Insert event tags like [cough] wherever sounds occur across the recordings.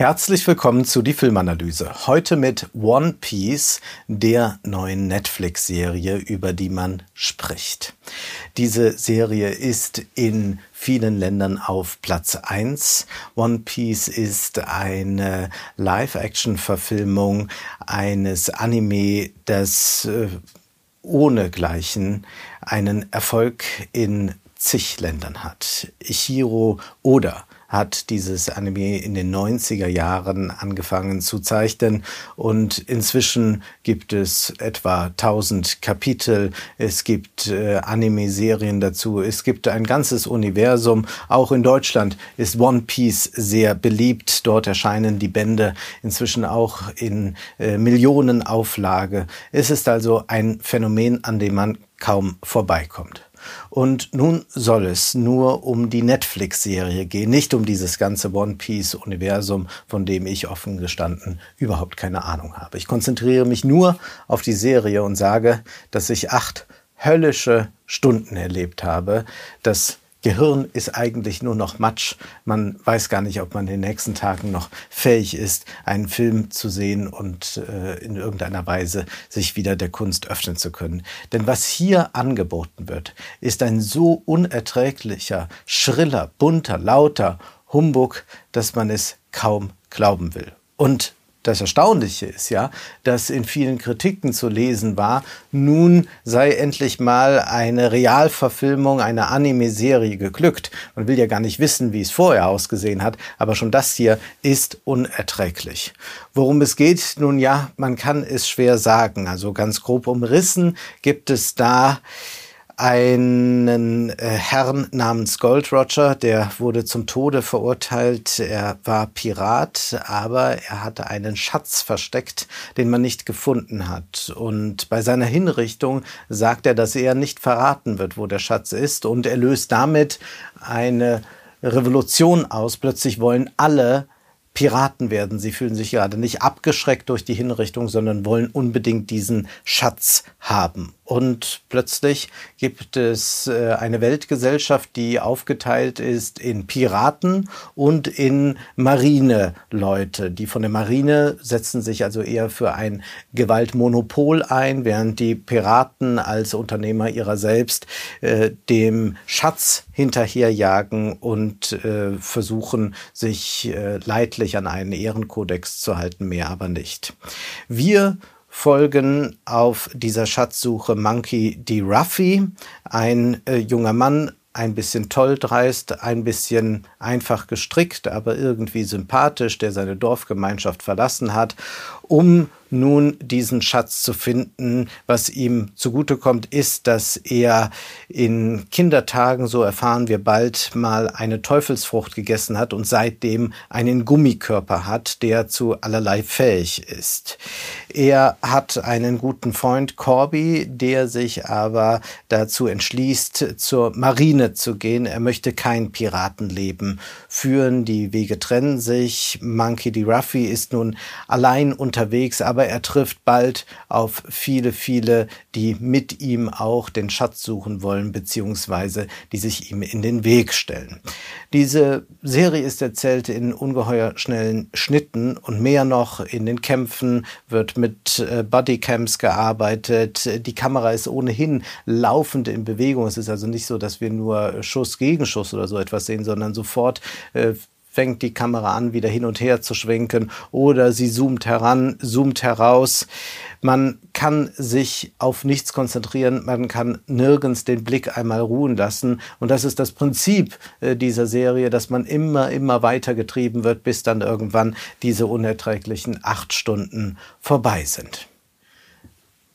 Herzlich willkommen zu die Filmanalyse. Heute mit One Piece, der neuen Netflix-Serie, über die man spricht. Diese Serie ist in vielen Ländern auf Platz 1. One Piece ist eine Live-Action-Verfilmung eines Anime, das äh, ohnegleichen einen Erfolg in zig Ländern hat. Ichiro Oda hat dieses Anime in den 90er Jahren angefangen zu zeichnen und inzwischen gibt es etwa 1000 Kapitel. Es gibt äh, Anime-Serien dazu. Es gibt ein ganzes Universum. Auch in Deutschland ist One Piece sehr beliebt. Dort erscheinen die Bände inzwischen auch in äh, Millionenauflage. Es ist also ein Phänomen, an dem man kaum vorbeikommt. Und nun soll es nur um die Netflix-Serie gehen, nicht um dieses ganze One Piece-Universum, von dem ich offen gestanden überhaupt keine Ahnung habe. Ich konzentriere mich nur auf die Serie und sage, dass ich acht höllische Stunden erlebt habe, dass Gehirn ist eigentlich nur noch Matsch. Man weiß gar nicht, ob man in den nächsten Tagen noch fähig ist, einen Film zu sehen und äh, in irgendeiner Weise sich wieder der Kunst öffnen zu können. Denn was hier angeboten wird, ist ein so unerträglicher, schriller, bunter, lauter Humbug, dass man es kaum glauben will. Und das Erstaunliche ist ja, dass in vielen Kritiken zu lesen war, nun sei endlich mal eine Realverfilmung einer Anime-Serie geglückt. Man will ja gar nicht wissen, wie es vorher ausgesehen hat, aber schon das hier ist unerträglich. Worum es geht, nun ja, man kann es schwer sagen. Also ganz grob umrissen gibt es da einen äh, Herrn namens Gold Roger, der wurde zum Tode verurteilt. Er war Pirat, aber er hatte einen Schatz versteckt, den man nicht gefunden hat. Und bei seiner Hinrichtung sagt er, dass er nicht verraten wird, wo der Schatz ist. Und er löst damit eine Revolution aus. Plötzlich wollen alle Piraten werden. Sie fühlen sich gerade nicht abgeschreckt durch die Hinrichtung, sondern wollen unbedingt diesen Schatz haben. Und plötzlich gibt es äh, eine Weltgesellschaft, die aufgeteilt ist in Piraten und in Marineleute. Die von der Marine setzen sich also eher für ein Gewaltmonopol ein, während die Piraten als Unternehmer ihrer selbst äh, dem Schatz hinterherjagen und äh, versuchen, sich äh, leidlich an einen Ehrenkodex zu halten, mehr aber nicht. Wir folgen auf dieser Schatzsuche Monkey D. Ruffy, ein äh, junger Mann, ein bisschen tolldreist, ein bisschen einfach gestrickt, aber irgendwie sympathisch, der seine Dorfgemeinschaft verlassen hat, um nun diesen Schatz zu finden. Was ihm zugutekommt, ist, dass er in Kindertagen, so erfahren wir bald, mal eine Teufelsfrucht gegessen hat und seitdem einen Gummikörper hat, der zu allerlei fähig ist. Er hat einen guten Freund Corby, der sich aber dazu entschließt, zur Marine zu gehen. Er möchte kein Piratenleben führen. Die Wege trennen sich. Monkey D. Ruffy ist nun allein unterwegs, aber aber er trifft bald auf viele, viele, die mit ihm auch den Schatz suchen wollen, beziehungsweise die sich ihm in den Weg stellen. Diese Serie ist erzählt in ungeheuer schnellen Schnitten und mehr noch in den Kämpfen wird mit äh, Bodycams gearbeitet. Die Kamera ist ohnehin laufend in Bewegung. Es ist also nicht so, dass wir nur Schuss gegen Schuss oder so etwas sehen, sondern sofort äh, fängt die Kamera an, wieder hin und her zu schwenken oder sie zoomt heran, zoomt heraus. Man kann sich auf nichts konzentrieren, man kann nirgends den Blick einmal ruhen lassen. Und das ist das Prinzip äh, dieser Serie, dass man immer, immer weiter getrieben wird, bis dann irgendwann diese unerträglichen acht Stunden vorbei sind.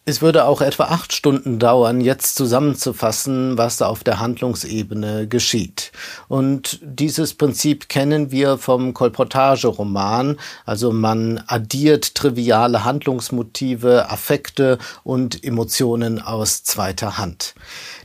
Es würde auch etwa acht Stunden dauern, jetzt zusammenzufassen, was auf der Handlungsebene geschieht. Und dieses Prinzip kennen wir vom Kolportageroman. Also man addiert triviale Handlungsmotive, Affekte und Emotionen aus zweiter Hand.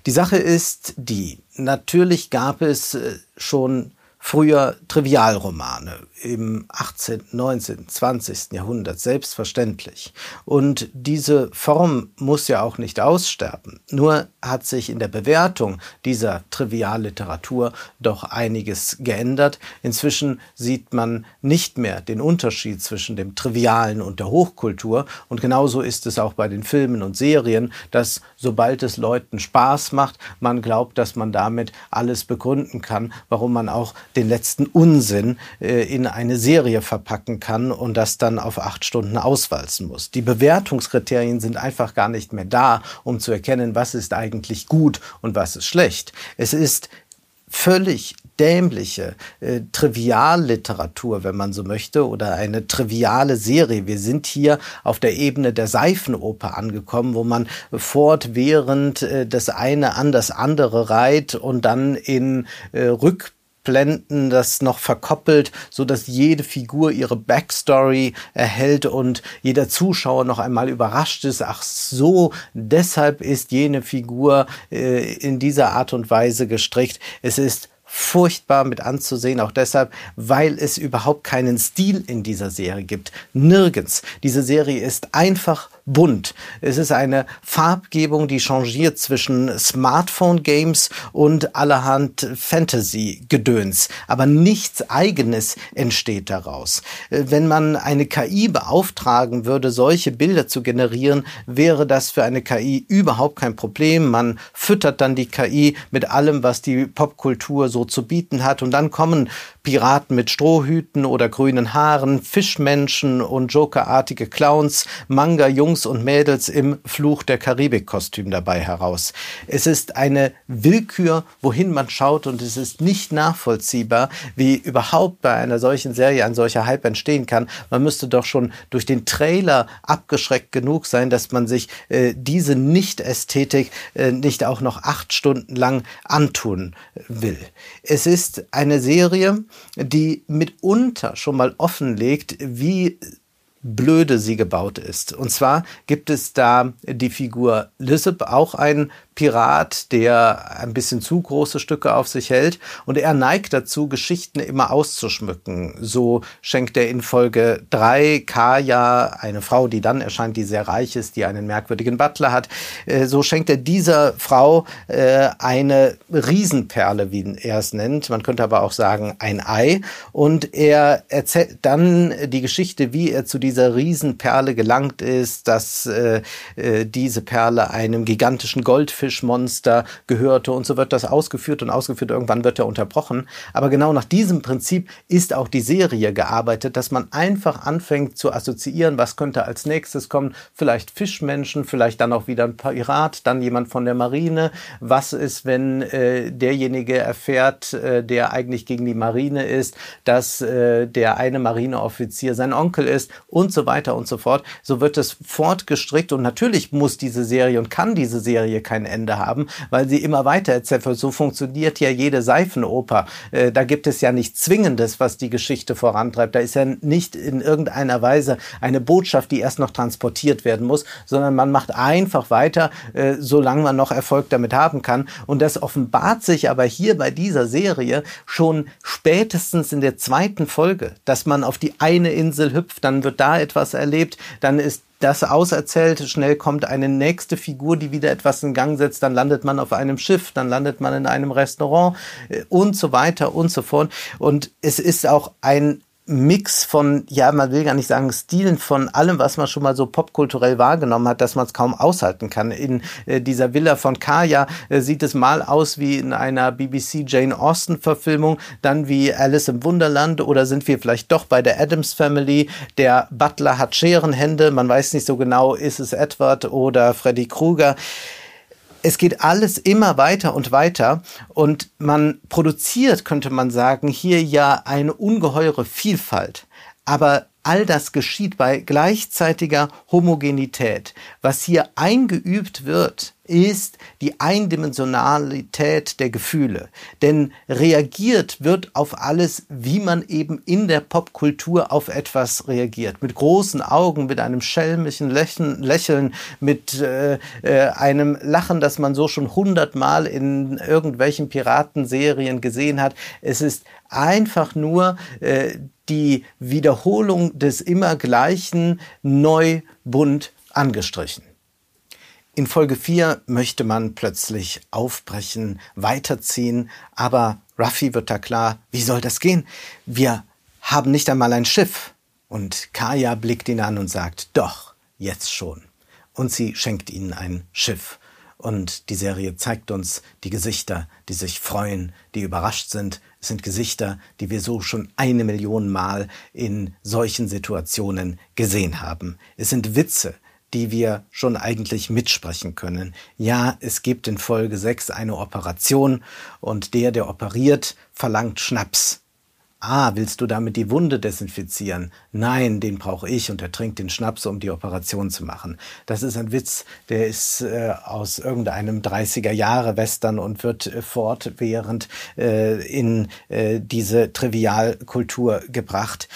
Die Sache ist die, natürlich gab es äh, schon früher Trivialromane im 18., 19., 20. Jahrhundert, selbstverständlich. Und diese Form muss ja auch nicht aussterben. Nur hat sich in der Bewertung dieser Trivialliteratur doch einiges geändert. Inzwischen sieht man nicht mehr den Unterschied zwischen dem Trivialen und der Hochkultur. Und genauso ist es auch bei den Filmen und Serien, dass sobald es Leuten Spaß macht, man glaubt, dass man damit alles begründen kann, warum man auch den letzten Unsinn äh, in eine Serie verpacken kann und das dann auf acht Stunden auswalzen muss. Die Bewertungskriterien sind einfach gar nicht mehr da, um zu erkennen, was ist eigentlich gut und was ist schlecht. Es ist völlig dämliche äh, Trivialliteratur, wenn man so möchte, oder eine triviale Serie. Wir sind hier auf der Ebene der Seifenoper angekommen, wo man fortwährend äh, das eine an das andere reiht und dann in äh, Rück Blenden das noch verkoppelt, so dass jede Figur ihre Backstory erhält und jeder Zuschauer noch einmal überrascht ist. Ach so, deshalb ist jene Figur äh, in dieser Art und Weise gestrickt. Es ist furchtbar mit anzusehen, auch deshalb, weil es überhaupt keinen Stil in dieser Serie gibt. Nirgends. Diese Serie ist einfach bunt. Es ist eine Farbgebung, die changiert zwischen Smartphone-Games und allerhand Fantasy-Gedöns. Aber nichts Eigenes entsteht daraus. Äh, wenn man eine KI beauftragen würde, solche Bilder zu generieren, wäre das für eine KI überhaupt kein Problem. Man füttert dann die KI mit allem, was die Popkultur so zu bieten hat. Und dann kommen Piraten mit Strohhüten oder grünen Haaren, Fischmenschen und Jokerartige Clowns, Manga-Jungs und Mädels im Fluch der Karibik-Kostüm dabei heraus. Es ist eine Willkür, wohin man schaut und es ist nicht nachvollziehbar, wie überhaupt bei einer solchen Serie ein solcher Hype entstehen kann. Man müsste doch schon durch den Trailer abgeschreckt genug sein, dass man sich äh, diese Nicht-Ästhetik äh, nicht auch noch acht Stunden lang antun will. Es ist eine Serie, die mitunter schon mal offenlegt, wie blöde sie gebaut ist. Und zwar gibt es da die Figur Lissip, auch ein Pirat, der ein bisschen zu große Stücke auf sich hält und er neigt dazu, Geschichten immer auszuschmücken. So schenkt er in Folge 3 Kaya, eine Frau, die dann erscheint, die sehr reich ist, die einen merkwürdigen Butler hat, äh, so schenkt er dieser Frau äh, eine Riesenperle, wie er es nennt. Man könnte aber auch sagen ein Ei. Und er erzählt dann die Geschichte, wie er zu dieser Riesenperle gelangt ist, dass äh, diese Perle einem gigantischen Goldfisch Goldfischmonster gehörte und so wird das ausgeführt und ausgeführt. Irgendwann wird er unterbrochen. Aber genau nach diesem Prinzip ist auch die Serie gearbeitet, dass man einfach anfängt zu assoziieren, was könnte als nächstes kommen. Vielleicht Fischmenschen, vielleicht dann auch wieder ein Pirat, dann jemand von der Marine. Was ist, wenn äh, derjenige erfährt, äh, der eigentlich gegen die Marine ist, dass äh, der eine Marineoffizier sein Onkel ist und so weiter und so fort. So wird es fortgestrickt und natürlich muss diese Serie und kann diese Serie kein Ende haben, weil sie immer weiter erzählt wird. So funktioniert ja jede Seifenoper. Äh, da gibt es ja nichts Zwingendes, was die Geschichte vorantreibt. Da ist ja nicht in irgendeiner Weise eine Botschaft, die erst noch transportiert werden muss, sondern man macht einfach weiter, äh, solange man noch Erfolg damit haben kann. Und das offenbart sich aber hier bei dieser Serie schon spätestens in der zweiten Folge, dass man auf die eine Insel hüpft, dann wird da etwas erlebt, dann ist das auserzählt, schnell kommt eine nächste Figur, die wieder etwas in Gang setzt, dann landet man auf einem Schiff, dann landet man in einem Restaurant äh, und so weiter und so fort. Und es ist auch ein Mix von, ja, man will gar nicht sagen Stilen von allem, was man schon mal so popkulturell wahrgenommen hat, dass man es kaum aushalten kann. In äh, dieser Villa von Kaya äh, sieht es mal aus wie in einer BBC Jane Austen Verfilmung, dann wie Alice im Wunderland oder sind wir vielleicht doch bei der Adams Family. Der Butler hat Scherenhände, man weiß nicht so genau, ist es Edward oder Freddy Krueger es geht alles immer weiter und weiter und man produziert, könnte man sagen, hier ja eine ungeheure Vielfalt. Aber all das geschieht bei gleichzeitiger Homogenität. Was hier eingeübt wird, ist die Eindimensionalität der Gefühle. Denn reagiert wird auf alles, wie man eben in der Popkultur auf etwas reagiert. Mit großen Augen, mit einem schelmischen Lächeln, mit äh, äh, einem Lachen, das man so schon hundertmal in irgendwelchen Piratenserien gesehen hat. Es ist einfach nur äh, die Wiederholung des Immergleichen neu bunt angestrichen. In Folge 4 möchte man plötzlich aufbrechen, weiterziehen, aber Ruffy wird da klar, wie soll das gehen? Wir haben nicht einmal ein Schiff. Und Kaya blickt ihn an und sagt, doch, jetzt schon. Und sie schenkt ihnen ein Schiff. Und die Serie zeigt uns die Gesichter, die sich freuen, die überrascht sind. Es sind Gesichter, die wir so schon eine Million Mal in solchen Situationen gesehen haben. Es sind Witze, die wir schon eigentlich mitsprechen können. Ja, es gibt in Folge 6 eine Operation und der, der operiert, verlangt Schnaps. Ah, willst du damit die Wunde desinfizieren? Nein, den brauche ich und er trinkt den Schnaps, um die Operation zu machen. Das ist ein Witz, der ist äh, aus irgendeinem 30er Jahre Western und wird äh, fortwährend äh, in äh, diese Trivialkultur gebracht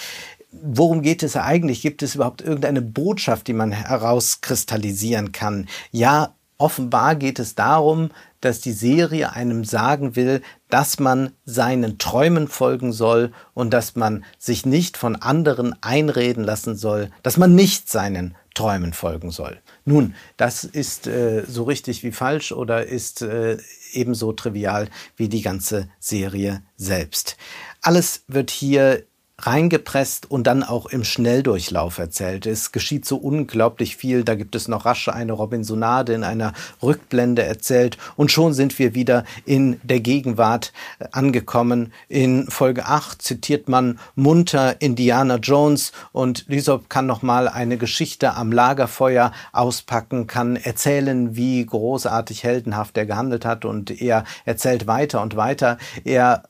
worum geht es eigentlich? Gibt es überhaupt irgendeine Botschaft, die man herauskristallisieren kann? Ja, offenbar geht es darum, dass die Serie einem sagen will, dass man seinen Träumen folgen soll und dass man sich nicht von anderen einreden lassen soll, dass man nicht seinen Träumen folgen soll. Nun, das ist äh, so richtig wie falsch oder ist äh, ebenso trivial wie die ganze Serie selbst. Alles wird hier reingepresst und dann auch im Schnelldurchlauf erzählt. Es geschieht so unglaublich viel. Da gibt es noch rasch eine Robinsonade in einer Rückblende erzählt und schon sind wir wieder in der Gegenwart äh, angekommen. In Folge 8 zitiert man munter Indiana Jones und Lysop kann noch mal eine Geschichte am Lagerfeuer auspacken, kann erzählen, wie großartig heldenhaft er gehandelt hat und er erzählt weiter und weiter. Er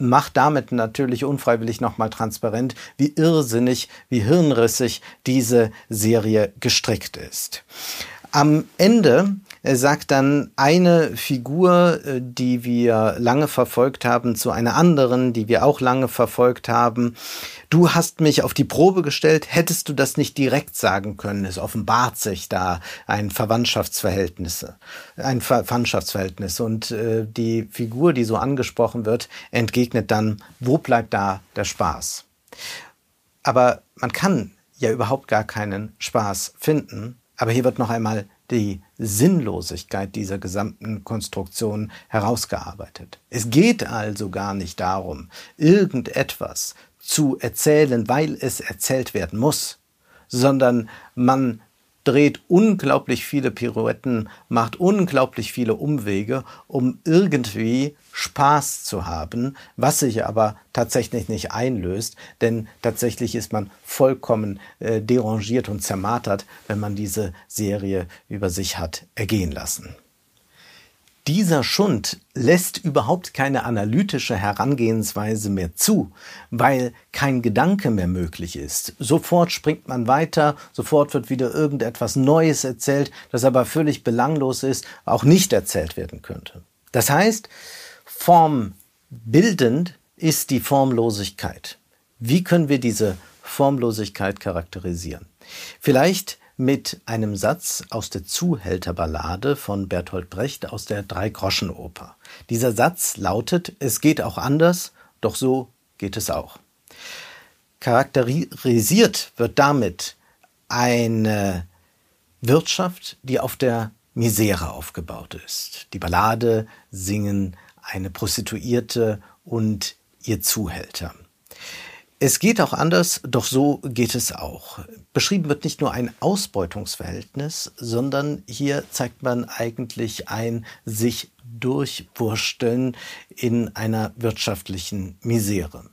macht damit natürlich unfreiwillig nochmal transparent, wie irrsinnig, wie hirnrissig diese Serie gestrickt ist. Am Ende sagt dann eine Figur, äh, die wir lange verfolgt haben, zu einer anderen, die wir auch lange verfolgt haben. Du hast mich auf die Probe gestellt, hättest du das nicht direkt sagen können? Es offenbart sich da ein Verwandtschaftsverhältnis, ein Verwandtschaftsverhältnis. Und äh, die Figur, die so angesprochen wird, entgegnet dann, wo bleibt da der Spaß? Aber man kann ja überhaupt gar keinen Spaß finden. Aber hier wird noch einmal die Sinnlosigkeit dieser gesamten Konstruktion herausgearbeitet. Es geht also gar nicht darum, irgendetwas zu erzählen, weil es erzählt werden muss, sondern man dreht unglaublich viele Pirouetten, macht unglaublich viele Umwege, um irgendwie Spaß zu haben, was sich aber tatsächlich nicht einlöst, denn tatsächlich ist man vollkommen äh, derangiert und zermartert, wenn man diese Serie über sich hat ergehen lassen. Dieser Schund lässt überhaupt keine analytische Herangehensweise mehr zu, weil kein Gedanke mehr möglich ist. Sofort springt man weiter, sofort wird wieder irgendetwas Neues erzählt, das aber völlig belanglos ist, auch nicht erzählt werden könnte. Das heißt, formbildend ist die Formlosigkeit. Wie können wir diese Formlosigkeit charakterisieren? Vielleicht mit einem Satz aus der Zuhälterballade von Bertolt Brecht aus der Dreigroschenoper. Dieser Satz lautet, es geht auch anders, doch so geht es auch. Charakterisiert wird damit eine Wirtschaft, die auf der Misere aufgebaut ist. Die Ballade singen eine Prostituierte und ihr Zuhälter. Es geht auch anders, doch so geht es auch. Beschrieben wird nicht nur ein Ausbeutungsverhältnis, sondern hier zeigt man eigentlich ein sich durchwursteln in einer wirtschaftlichen Misere.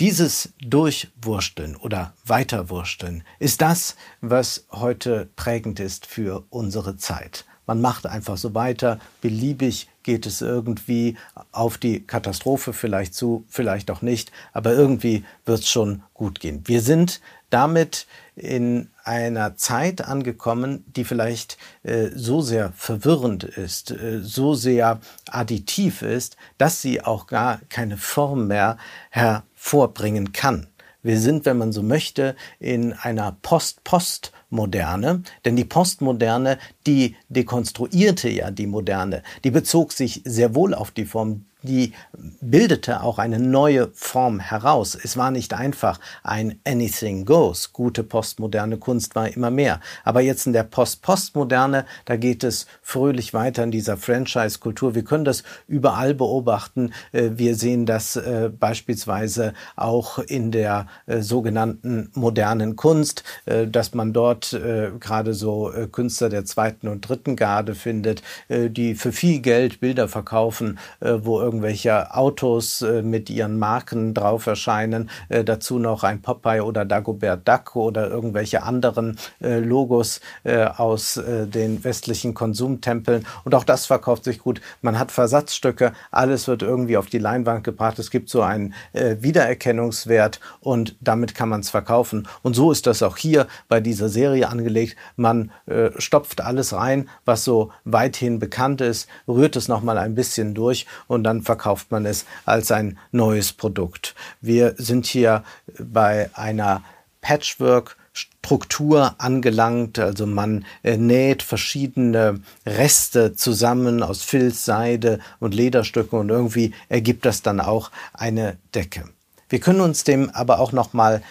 Dieses Durchwursteln oder Weiterwursteln ist das, was heute prägend ist für unsere Zeit. Man macht einfach so weiter, beliebig geht es irgendwie auf die Katastrophe vielleicht zu, vielleicht auch nicht, aber irgendwie wird es schon gut gehen. Wir sind damit in einer Zeit angekommen, die vielleicht äh, so sehr verwirrend ist, äh, so sehr additiv ist, dass sie auch gar keine Form mehr hervorbringen kann. Wir sind, wenn man so möchte, in einer Post-Post-Moderne, denn die Postmoderne, die dekonstruierte ja die Moderne, die bezog sich sehr wohl auf die Form die bildete auch eine neue Form heraus. Es war nicht einfach ein Anything Goes. Gute postmoderne Kunst war immer mehr. Aber jetzt in der Post-Postmoderne, da geht es fröhlich weiter in dieser Franchise-Kultur. Wir können das überall beobachten. Äh, wir sehen das äh, beispielsweise auch in der äh, sogenannten modernen Kunst, dass man dort gerade so Künstler der zweiten und dritten Garde findet, die für viel Geld Bilder verkaufen, wo irgendwelche Autos äh, mit ihren Marken drauf erscheinen, äh, dazu noch ein Popeye oder Dagobert Duck oder irgendwelche anderen äh, Logos äh, aus äh, den westlichen Konsumtempeln. Und auch das verkauft sich gut. Man hat Versatzstücke, alles wird irgendwie auf die Leinwand gebracht. Es gibt so einen äh, Wiedererkennungswert und damit kann man es verkaufen. Und so ist das auch hier bei dieser Serie angelegt. Man stopft alles rein, was so weithin bekannt ist, rührt es nochmal ein bisschen durch und dann verkauft man es als ein neues Produkt. Wir sind hier bei einer Patchwork Struktur angelangt. Also man äh, näht verschiedene Reste zusammen aus Filz, Seide und Lederstücken und irgendwie ergibt das dann auch eine Decke. Wir können uns dem aber auch noch mal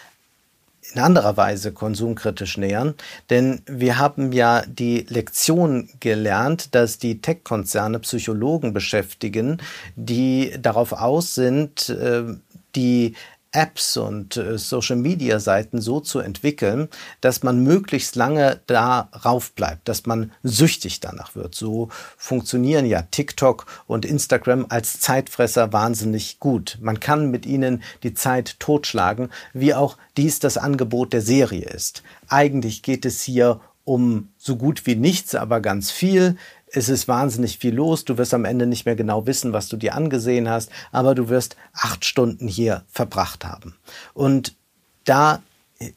in anderer Weise konsumkritisch nähern, denn wir haben ja die Lektion gelernt, dass die Tech-Konzerne Psychologen beschäftigen, die darauf aus sind, äh, die Apps und äh, Social-Media-Seiten so zu entwickeln, dass man möglichst lange darauf bleibt, dass man süchtig danach wird. So funktionieren ja TikTok und Instagram als Zeitfresser wahnsinnig gut. Man kann mit ihnen die Zeit totschlagen, wie auch dies das Angebot der Serie ist. Eigentlich geht es hier um so gut wie nichts, aber ganz viel es ist wahnsinnig viel los. Du wirst am Ende nicht mehr genau wissen, was du dir angesehen hast, aber du wirst acht Stunden hier verbracht haben. Und da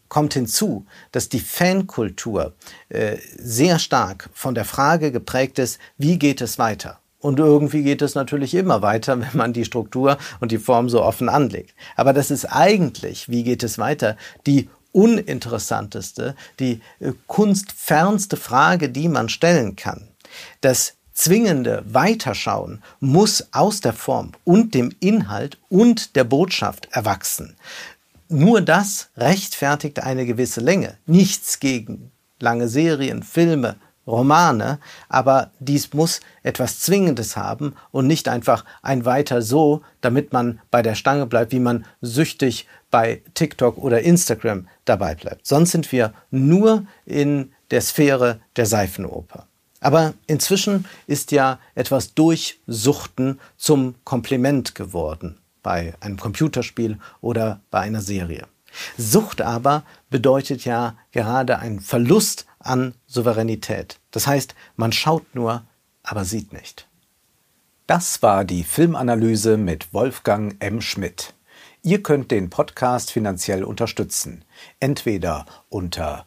kommt hinzu, dass die Fankultur äh, sehr stark von der Frage geprägt ist, wie geht es weiter? Und irgendwie geht es natürlich immer weiter, [laughs] wenn man die Struktur und die Form so offen anlegt. Aber das ist eigentlich, wie geht es weiter, die uninteressanteste, die äh, kunstfernste Frage, die man stellen kann. Das zwingende Weiterschauen muss aus der Form und dem Inhalt und der Botschaft erwachsen. Nur das rechtfertigt eine gewisse Länge. Nichts gegen lange Serien, Filme, Romane, aber dies muss etwas Zwingendes haben und nicht einfach ein weiter so, damit man bei der Stange bleibt, wie man süchtig bei TikTok oder Instagram dabei bleibt. Sonst sind wir nur in der Sphäre der Seifenoper. Aber inzwischen ist ja etwas Durchsuchten zum Kompliment geworden bei einem Computerspiel oder bei einer Serie. Sucht aber bedeutet ja gerade einen Verlust an Souveränität. Das heißt, man schaut nur, aber sieht nicht. Das war die Filmanalyse mit Wolfgang M. Schmidt. Ihr könnt den Podcast finanziell unterstützen, entweder unter